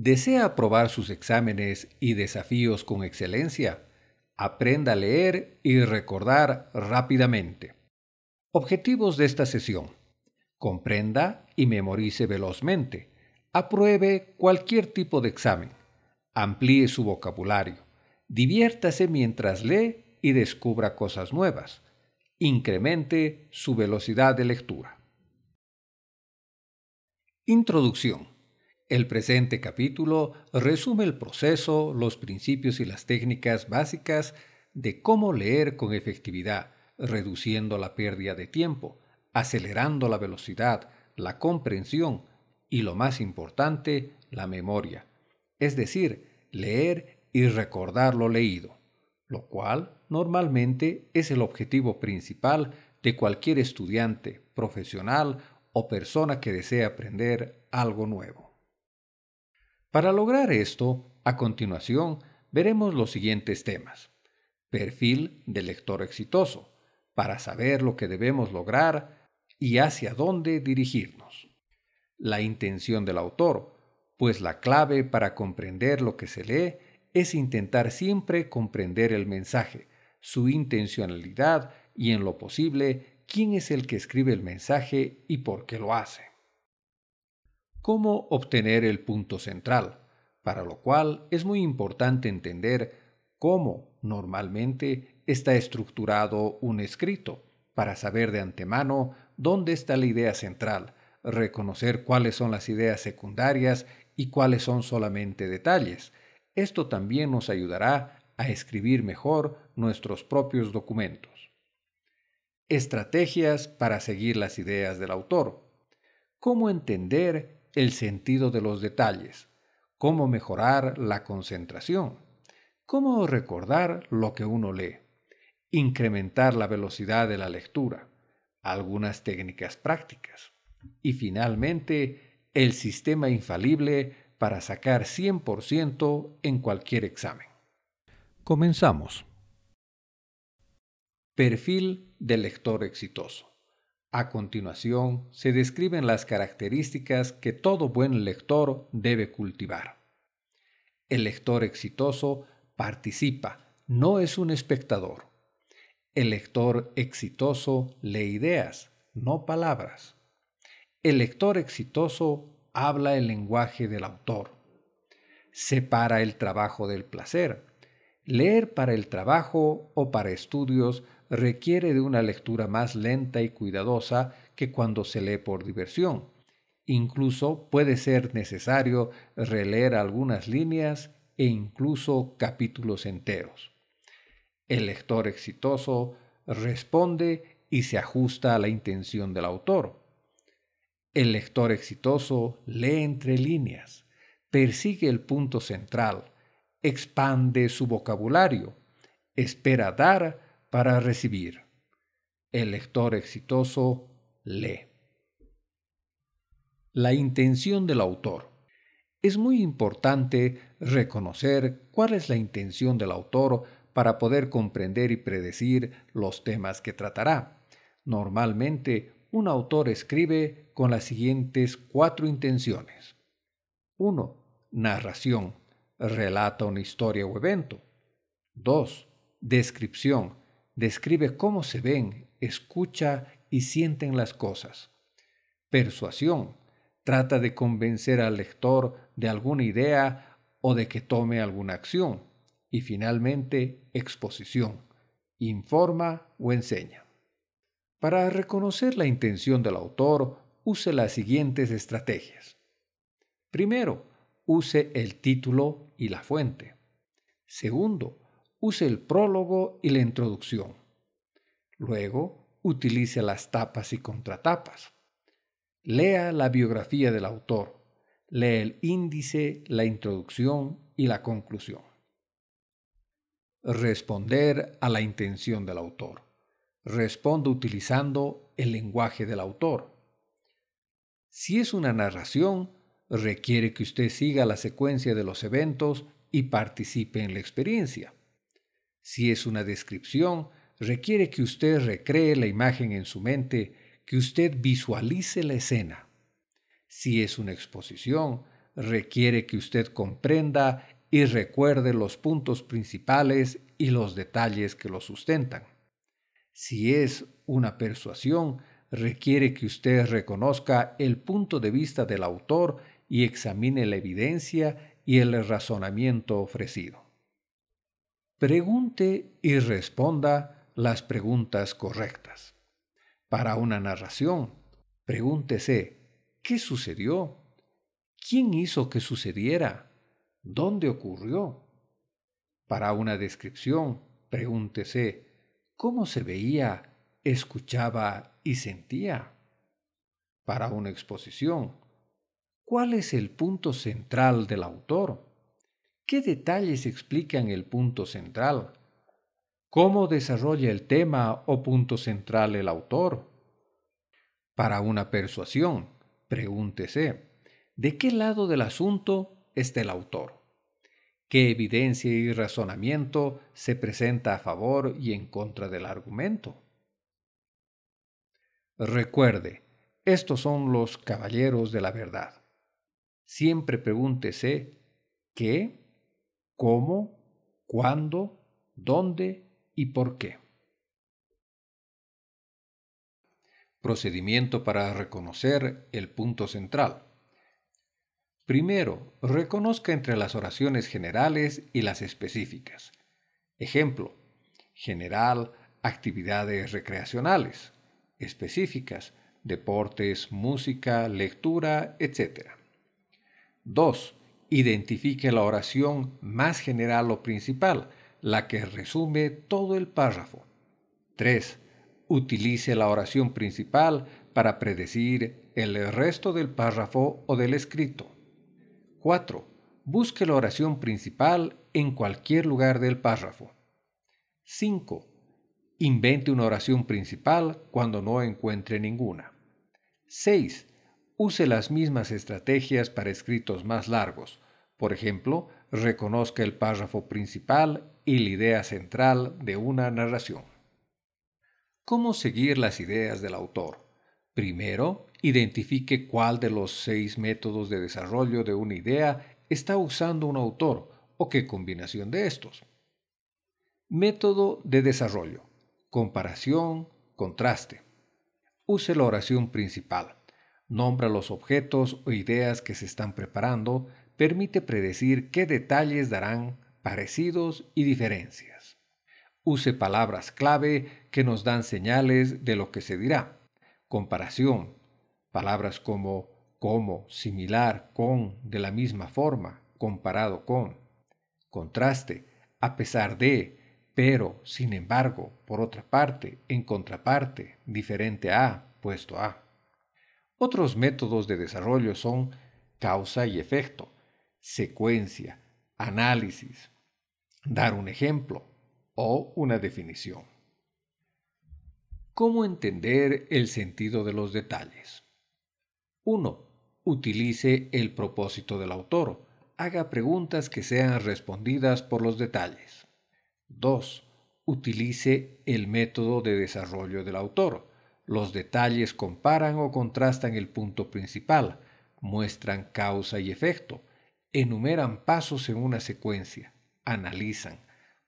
¿Desea aprobar sus exámenes y desafíos con excelencia? Aprenda a leer y recordar rápidamente. Objetivos de esta sesión. Comprenda y memorice velozmente. Apruebe cualquier tipo de examen. Amplíe su vocabulario. Diviértase mientras lee y descubra cosas nuevas. Incremente su velocidad de lectura. Introducción. El presente capítulo resume el proceso, los principios y las técnicas básicas de cómo leer con efectividad, reduciendo la pérdida de tiempo, acelerando la velocidad, la comprensión y, lo más importante, la memoria, es decir, leer y recordar lo leído, lo cual normalmente es el objetivo principal de cualquier estudiante, profesional o persona que desee aprender algo nuevo. Para lograr esto, a continuación, veremos los siguientes temas. Perfil del lector exitoso, para saber lo que debemos lograr y hacia dónde dirigirnos. La intención del autor, pues la clave para comprender lo que se lee es intentar siempre comprender el mensaje, su intencionalidad y en lo posible quién es el que escribe el mensaje y por qué lo hace cómo obtener el punto central, para lo cual es muy importante entender cómo normalmente está estructurado un escrito, para saber de antemano dónde está la idea central, reconocer cuáles son las ideas secundarias y cuáles son solamente detalles. Esto también nos ayudará a escribir mejor nuestros propios documentos. Estrategias para seguir las ideas del autor. Cómo entender el sentido de los detalles, cómo mejorar la concentración, cómo recordar lo que uno lee, incrementar la velocidad de la lectura, algunas técnicas prácticas y finalmente el sistema infalible para sacar 100% en cualquier examen. Comenzamos. Perfil del lector exitoso. A continuación, se describen las características que todo buen lector debe cultivar. El lector exitoso participa, no es un espectador. El lector exitoso lee ideas, no palabras. El lector exitoso habla el lenguaje del autor. Separa el trabajo del placer. Leer para el trabajo o para estudios requiere de una lectura más lenta y cuidadosa que cuando se lee por diversión. Incluso puede ser necesario releer algunas líneas e incluso capítulos enteros. El lector exitoso responde y se ajusta a la intención del autor. El lector exitoso lee entre líneas, persigue el punto central, expande su vocabulario, espera dar para recibir. El lector exitoso lee. La intención del autor. Es muy importante reconocer cuál es la intención del autor para poder comprender y predecir los temas que tratará. Normalmente, un autor escribe con las siguientes cuatro intenciones. 1. Narración. Relata una historia o evento. 2. Descripción describe cómo se ven, escucha y sienten las cosas. Persuasión trata de convencer al lector de alguna idea o de que tome alguna acción. Y finalmente, exposición. Informa o enseña. Para reconocer la intención del autor, use las siguientes estrategias. Primero, use el título y la fuente. Segundo, use el prólogo y la introducción. Luego, utilice las tapas y contratapas. Lea la biografía del autor. Lea el índice, la introducción y la conclusión. Responder a la intención del autor. Responda utilizando el lenguaje del autor. Si es una narración, requiere que usted siga la secuencia de los eventos y participe en la experiencia. Si es una descripción, requiere que usted recree la imagen en su mente, que usted visualice la escena. Si es una exposición, requiere que usted comprenda y recuerde los puntos principales y los detalles que lo sustentan. Si es una persuasión, requiere que usted reconozca el punto de vista del autor y examine la evidencia y el razonamiento ofrecido. Pregunte y responda las preguntas correctas. Para una narración, pregúntese, ¿qué sucedió? ¿Quién hizo que sucediera? ¿Dónde ocurrió? Para una descripción, pregúntese, ¿cómo se veía, escuchaba y sentía? Para una exposición, ¿cuál es el punto central del autor? ¿Qué detalles explican el punto central? ¿Cómo desarrolla el tema o punto central el autor? Para una persuasión, pregúntese, ¿de qué lado del asunto está el autor? ¿Qué evidencia y razonamiento se presenta a favor y en contra del argumento? Recuerde, estos son los caballeros de la verdad. Siempre pregúntese qué, cómo, cuándo, dónde y por qué. Procedimiento para reconocer el punto central. Primero, reconozca entre las oraciones generales y las específicas. Ejemplo, general, actividades recreacionales, específicas, deportes, música, lectura, etc. 2. Identifique la oración más general o principal, la que resume todo el párrafo. 3. Utilice la oración principal para predecir el resto del párrafo o del escrito. 4. Busque la oración principal en cualquier lugar del párrafo. 5. Invente una oración principal cuando no encuentre ninguna. 6. Use las mismas estrategias para escritos más largos. Por ejemplo, reconozca el párrafo principal y la idea central de una narración. ¿Cómo seguir las ideas del autor? Primero, identifique cuál de los seis métodos de desarrollo de una idea está usando un autor o qué combinación de estos. Método de desarrollo. Comparación, contraste. Use la oración principal. Nombra los objetos o ideas que se están preparando, permite predecir qué detalles darán parecidos y diferencias. Use palabras clave que nos dan señales de lo que se dirá. Comparación. Palabras como como, similar, con, de la misma forma, comparado con. Contraste. A pesar de, pero, sin embargo, por otra parte, en contraparte, diferente a, puesto a. Otros métodos de desarrollo son causa y efecto, secuencia, análisis, dar un ejemplo o una definición. ¿Cómo entender el sentido de los detalles? 1. Utilice el propósito del autor. Haga preguntas que sean respondidas por los detalles. 2. Utilice el método de desarrollo del autor. Los detalles comparan o contrastan el punto principal, muestran causa y efecto, enumeran pasos en una secuencia, analizan,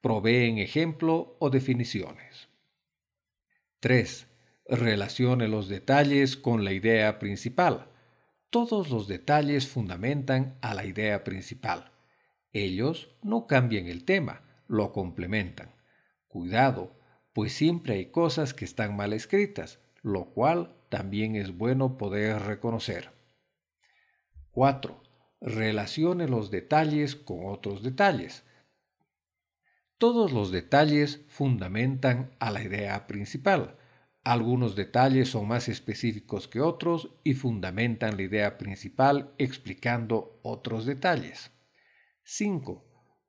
proveen ejemplo o definiciones. 3. Relacione los detalles con la idea principal. Todos los detalles fundamentan a la idea principal. Ellos no cambian el tema, lo complementan. Cuidado, pues siempre hay cosas que están mal escritas, lo cual también es bueno poder reconocer. 4 relacione los detalles con otros detalles. Todos los detalles fundamentan a la idea principal. Algunos detalles son más específicos que otros y fundamentan la idea principal explicando otros detalles. 5.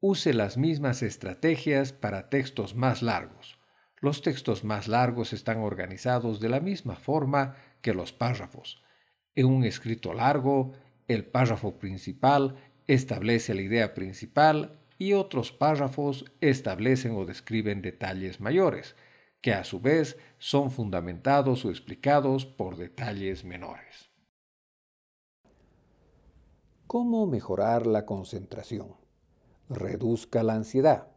Use las mismas estrategias para textos más largos. Los textos más largos están organizados de la misma forma que los párrafos. En un escrito largo, el párrafo principal establece la idea principal y otros párrafos establecen o describen detalles mayores, que a su vez son fundamentados o explicados por detalles menores. ¿Cómo mejorar la concentración? Reduzca la ansiedad.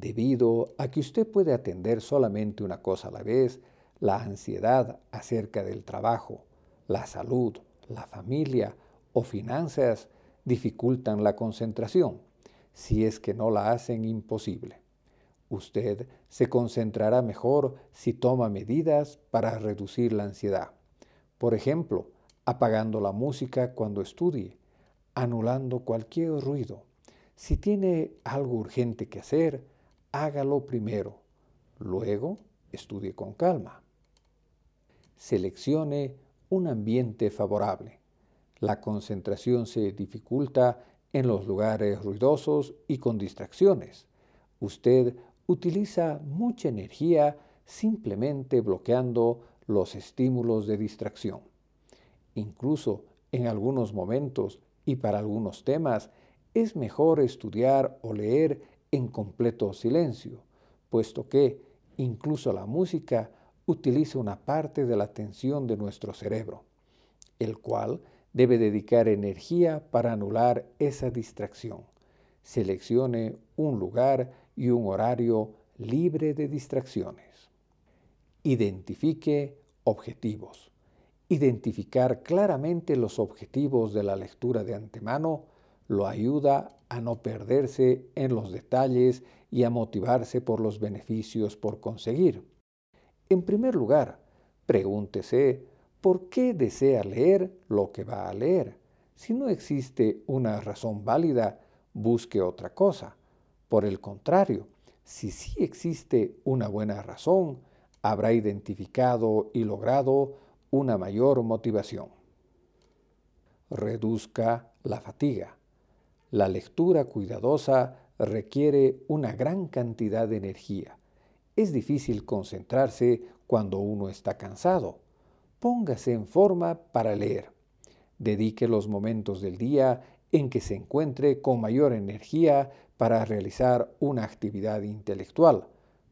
Debido a que usted puede atender solamente una cosa a la vez, la ansiedad acerca del trabajo, la salud, la familia o finanzas dificultan la concentración, si es que no la hacen imposible. Usted se concentrará mejor si toma medidas para reducir la ansiedad. Por ejemplo, apagando la música cuando estudie, anulando cualquier ruido. Si tiene algo urgente que hacer, hágalo primero. Luego, estudie con calma. Seleccione un ambiente favorable. La concentración se dificulta en los lugares ruidosos y con distracciones. Usted utiliza mucha energía simplemente bloqueando los estímulos de distracción. Incluso en algunos momentos y para algunos temas es mejor estudiar o leer en completo silencio, puesto que incluso la música utiliza una parte de la atención de nuestro cerebro, el cual debe dedicar energía para anular esa distracción. Seleccione un lugar y un horario libre de distracciones. Identifique objetivos. Identificar claramente los objetivos de la lectura de antemano lo ayuda a no perderse en los detalles y a motivarse por los beneficios por conseguir. En primer lugar, pregúntese por qué desea leer lo que va a leer. Si no existe una razón válida, busque otra cosa. Por el contrario, si sí existe una buena razón, habrá identificado y logrado una mayor motivación. Reduzca la fatiga. La lectura cuidadosa requiere una gran cantidad de energía. Es difícil concentrarse cuando uno está cansado. Póngase en forma para leer. Dedique los momentos del día en que se encuentre con mayor energía para realizar una actividad intelectual,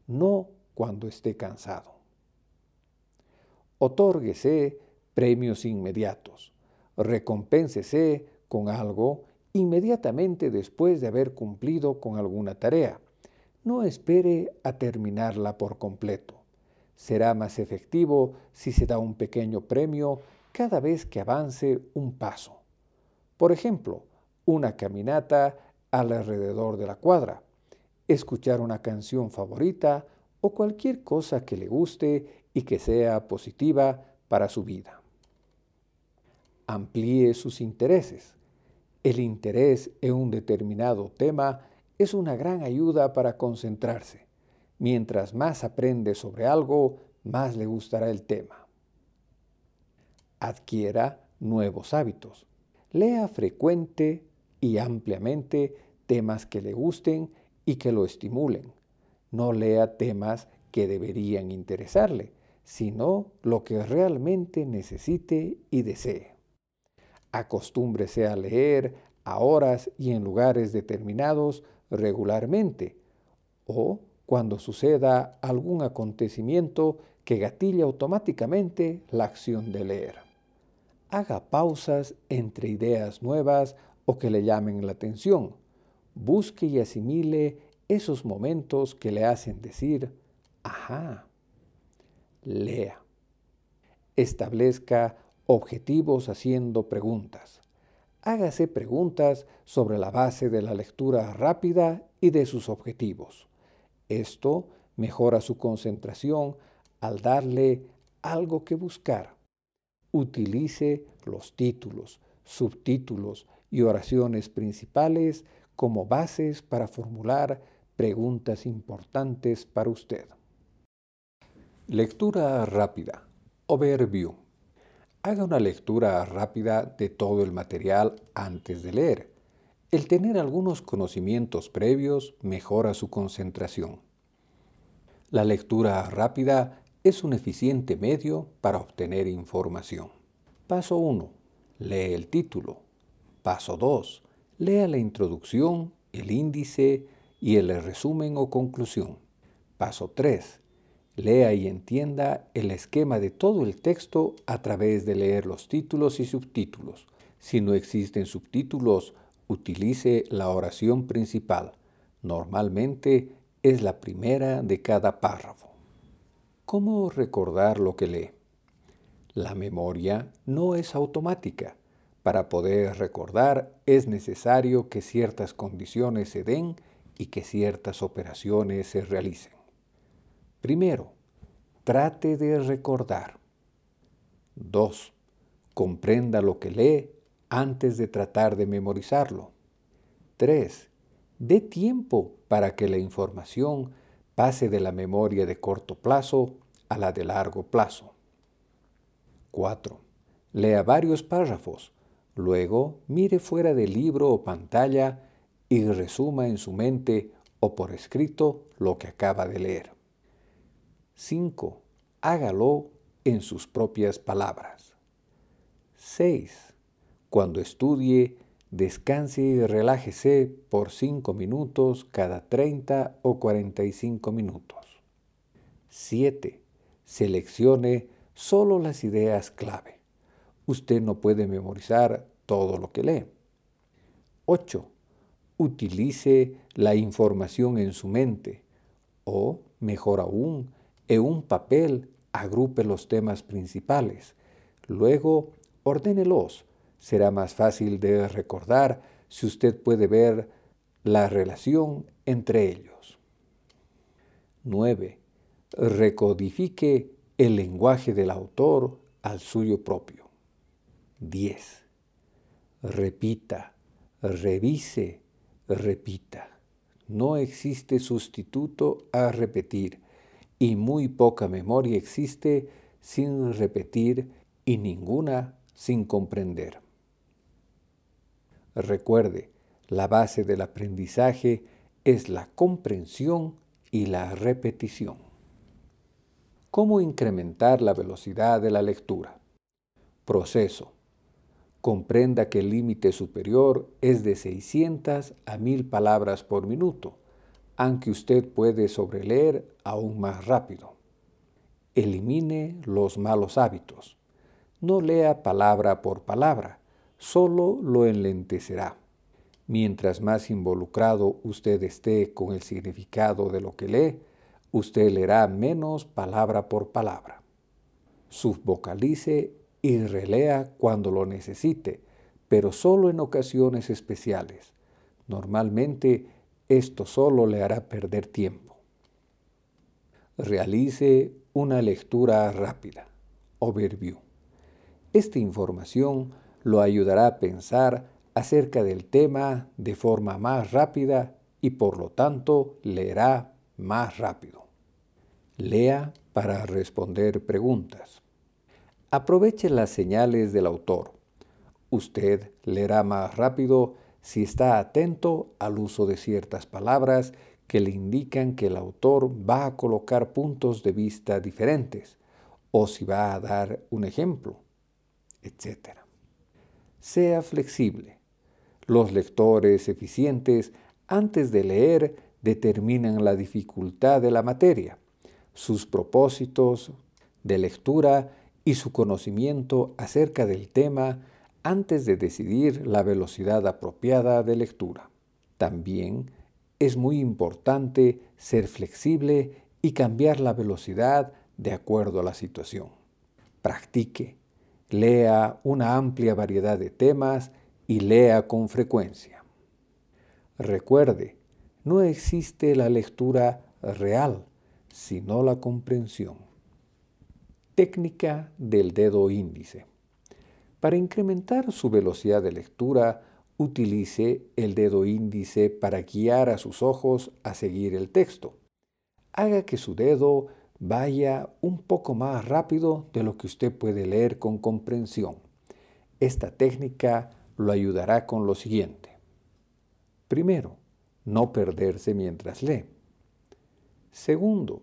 no cuando esté cansado. Otórguese premios inmediatos. Recompénsese con algo inmediatamente después de haber cumplido con alguna tarea. No espere a terminarla por completo. Será más efectivo si se da un pequeño premio cada vez que avance un paso. Por ejemplo, una caminata alrededor de la cuadra, escuchar una canción favorita o cualquier cosa que le guste y que sea positiva para su vida. Amplíe sus intereses. El interés en un determinado tema es una gran ayuda para concentrarse. Mientras más aprende sobre algo, más le gustará el tema. Adquiera nuevos hábitos. Lea frecuente y ampliamente temas que le gusten y que lo estimulen. No lea temas que deberían interesarle, sino lo que realmente necesite y desee. Acostúmbrese a leer a horas y en lugares determinados regularmente o cuando suceda algún acontecimiento que gatille automáticamente la acción de leer. Haga pausas entre ideas nuevas o que le llamen la atención. Busque y asimile esos momentos que le hacen decir, ajá, lea. Establezca objetivos haciendo preguntas. Hágase preguntas sobre la base de la lectura rápida y de sus objetivos. Esto mejora su concentración al darle algo que buscar. Utilice los títulos, subtítulos y oraciones principales como bases para formular preguntas importantes para usted. Lectura rápida. Overview. Haga una lectura rápida de todo el material antes de leer el tener algunos conocimientos previos mejora su concentración. La lectura rápida es un eficiente medio para obtener información. Paso 1. Lee el título. Paso 2. Lea la introducción, el índice y el resumen o conclusión. Paso 3. Lea y entienda el esquema de todo el texto a través de leer los títulos y subtítulos. Si no existen subtítulos, utilice la oración principal. Normalmente es la primera de cada párrafo. ¿Cómo recordar lo que lee? La memoria no es automática. Para poder recordar es necesario que ciertas condiciones se den y que ciertas operaciones se realicen. Primero, trate de recordar. 2. Comprenda lo que lee antes de tratar de memorizarlo. 3. Dé tiempo para que la información pase de la memoria de corto plazo a la de largo plazo. 4. Lea varios párrafos, luego mire fuera del libro o pantalla y resuma en su mente o por escrito lo que acaba de leer. 5. Hágalo en sus propias palabras. 6. Cuando estudie, descanse y relájese por 5 minutos cada 30 o 45 minutos. 7. Seleccione solo las ideas clave. Usted no puede memorizar todo lo que lee. 8. Utilice la información en su mente o, mejor aún, en un papel agrupe los temas principales. Luego, ordénelos. Será más fácil de recordar si usted puede ver la relación entre ellos. 9. Recodifique el lenguaje del autor al suyo propio. 10. Repita, revise, repita. No existe sustituto a repetir y muy poca memoria existe sin repetir y ninguna sin comprender. Recuerde, la base del aprendizaje es la comprensión y la repetición. ¿Cómo incrementar la velocidad de la lectura? Proceso. Comprenda que el límite superior es de 600 a 1000 palabras por minuto aunque usted puede sobreleer aún más rápido. Elimine los malos hábitos. No lea palabra por palabra, solo lo enlentecerá. Mientras más involucrado usted esté con el significado de lo que lee, usted leerá menos palabra por palabra. Subvocalice y relea cuando lo necesite, pero solo en ocasiones especiales. Normalmente esto solo le hará perder tiempo. Realice una lectura rápida, overview. Esta información lo ayudará a pensar acerca del tema de forma más rápida y por lo tanto leerá más rápido. Lea para responder preguntas. Aproveche las señales del autor. Usted leerá más rápido si está atento al uso de ciertas palabras que le indican que el autor va a colocar puntos de vista diferentes o si va a dar un ejemplo, etc. Sea flexible. Los lectores eficientes antes de leer determinan la dificultad de la materia, sus propósitos de lectura y su conocimiento acerca del tema antes de decidir la velocidad apropiada de lectura. También es muy importante ser flexible y cambiar la velocidad de acuerdo a la situación. Practique, lea una amplia variedad de temas y lea con frecuencia. Recuerde, no existe la lectura real, sino la comprensión. Técnica del dedo índice. Para incrementar su velocidad de lectura, utilice el dedo índice para guiar a sus ojos a seguir el texto. Haga que su dedo vaya un poco más rápido de lo que usted puede leer con comprensión. Esta técnica lo ayudará con lo siguiente. Primero, no perderse mientras lee. Segundo,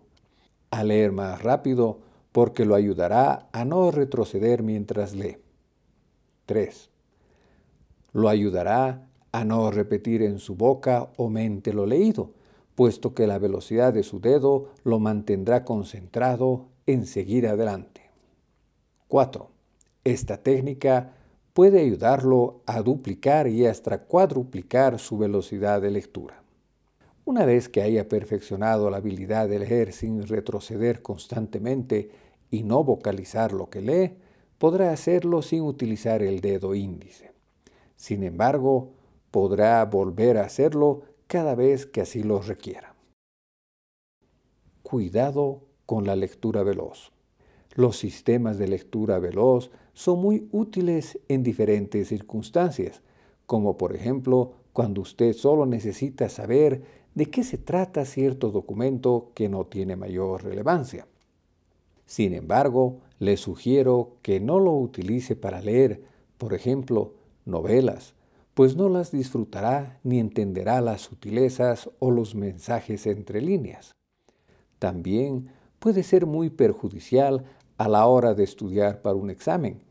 a leer más rápido porque lo ayudará a no retroceder mientras lee. 3. Lo ayudará a no repetir en su boca o mente lo leído, puesto que la velocidad de su dedo lo mantendrá concentrado en seguir adelante. 4. Esta técnica puede ayudarlo a duplicar y hasta cuadruplicar su velocidad de lectura. Una vez que haya perfeccionado la habilidad de leer sin retroceder constantemente y no vocalizar lo que lee, podrá hacerlo sin utilizar el dedo índice. Sin embargo, podrá volver a hacerlo cada vez que así lo requiera. Cuidado con la lectura veloz. Los sistemas de lectura veloz son muy útiles en diferentes circunstancias, como por ejemplo cuando usted solo necesita saber de qué se trata cierto documento que no tiene mayor relevancia. Sin embargo, le sugiero que no lo utilice para leer, por ejemplo, novelas, pues no las disfrutará ni entenderá las sutilezas o los mensajes entre líneas. También puede ser muy perjudicial a la hora de estudiar para un examen,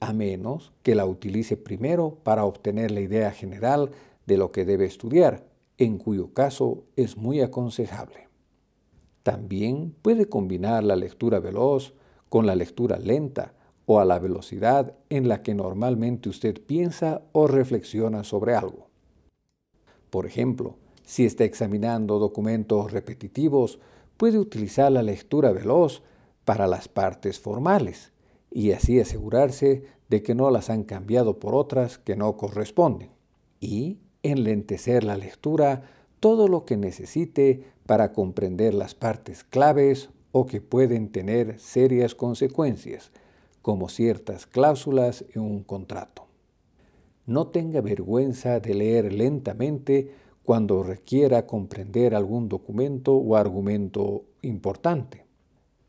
a menos que la utilice primero para obtener la idea general de lo que debe estudiar, en cuyo caso es muy aconsejable. También puede combinar la lectura veloz con la lectura lenta o a la velocidad en la que normalmente usted piensa o reflexiona sobre algo. Por ejemplo, si está examinando documentos repetitivos, puede utilizar la lectura veloz para las partes formales y así asegurarse de que no las han cambiado por otras que no corresponden. Y enlentecer la lectura todo lo que necesite para comprender las partes claves o que pueden tener serias consecuencias, como ciertas cláusulas en un contrato. No tenga vergüenza de leer lentamente cuando requiera comprender algún documento o argumento importante.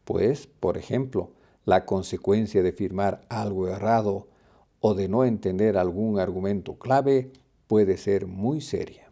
Pues, por ejemplo, la consecuencia de firmar algo errado o de no entender algún argumento clave puede ser muy seria.